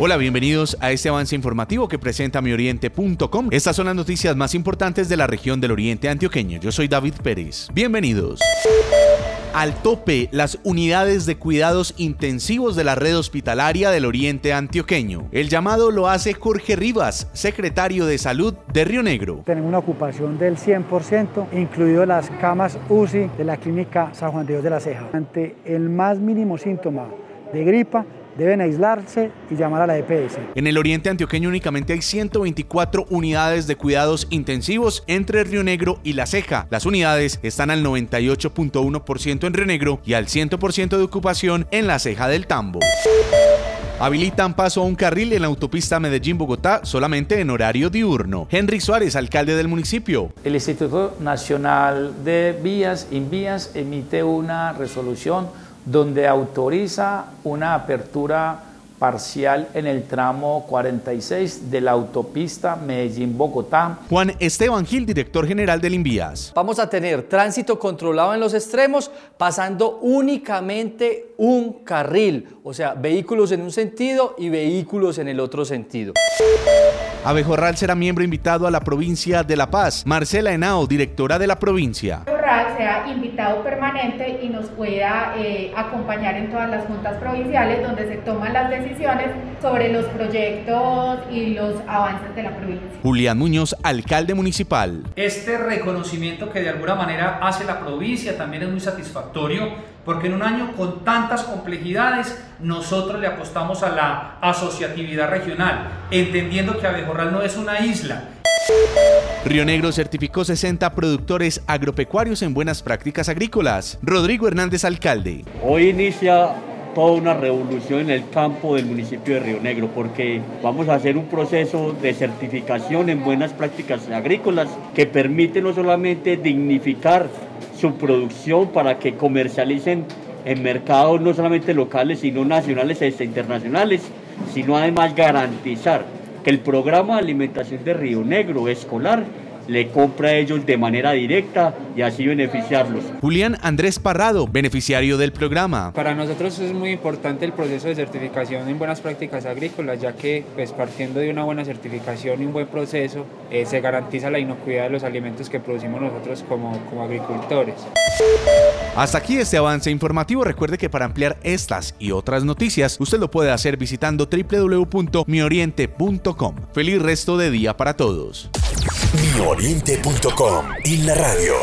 Hola, bienvenidos a este avance informativo que presenta mioriente.com. Estas son las noticias más importantes de la región del Oriente Antioqueño. Yo soy David Pérez. Bienvenidos. Al tope las unidades de cuidados intensivos de la red hospitalaria del Oriente Antioqueño. El llamado lo hace Jorge Rivas, secretario de Salud de Río Negro. Tenemos una ocupación del 100%, incluido las camas UCI de la clínica San Juan de Dios de la Ceja. Ante el más mínimo síntoma de gripa, deben aislarse y llamar a la EPS. En el oriente antioqueño únicamente hay 124 unidades de cuidados intensivos entre Río Negro y La Ceja. Las unidades están al 98.1% en Río Negro y al 100% de ocupación en La Ceja del Tambo. Habilitan paso a un carril en la autopista Medellín-Bogotá solamente en horario diurno. Henry Suárez, alcalde del municipio. El Instituto Nacional de Vías, Invías, emite una resolución donde autoriza una apertura parcial en el tramo 46 de la autopista Medellín-Bogotá. Juan Esteban Gil, director general del Invías. Vamos a tener tránsito controlado en los extremos, pasando únicamente un carril, o sea, vehículos en un sentido y vehículos en el otro sentido. Abejorral será miembro invitado a la provincia de La Paz. Marcela Henao, directora de la provincia. Sea invitado permanente y nos pueda eh, acompañar en todas las juntas provinciales donde se toman las decisiones sobre los proyectos y los avances de la provincia. Julián Muñoz, alcalde municipal. Este reconocimiento que de alguna manera hace la provincia también es muy satisfactorio porque en un año con tantas complejidades nosotros le apostamos a la asociatividad regional, entendiendo que Abejorral no es una isla. Río Negro certificó 60 productores agropecuarios en buenas prácticas agrícolas. Rodrigo Hernández, alcalde. Hoy inicia toda una revolución en el campo del municipio de Río Negro, porque vamos a hacer un proceso de certificación en buenas prácticas agrícolas que permite no solamente dignificar su producción para que comercialicen en mercados no solamente locales, sino nacionales e internacionales, sino además garantizar el programa de alimentación de Río Negro escolar le compra a ellos de manera directa y así beneficiarlos. Julián Andrés Parrado, beneficiario del programa. Para nosotros es muy importante el proceso de certificación en buenas prácticas agrícolas, ya que pues, partiendo de una buena certificación y un buen proceso, eh, se garantiza la inocuidad de los alimentos que producimos nosotros como, como agricultores. Hasta aquí este avance informativo. Recuerde que para ampliar estas y otras noticias, usted lo puede hacer visitando www.mioriente.com. Feliz resto de día para todos mioriente.com y la radio.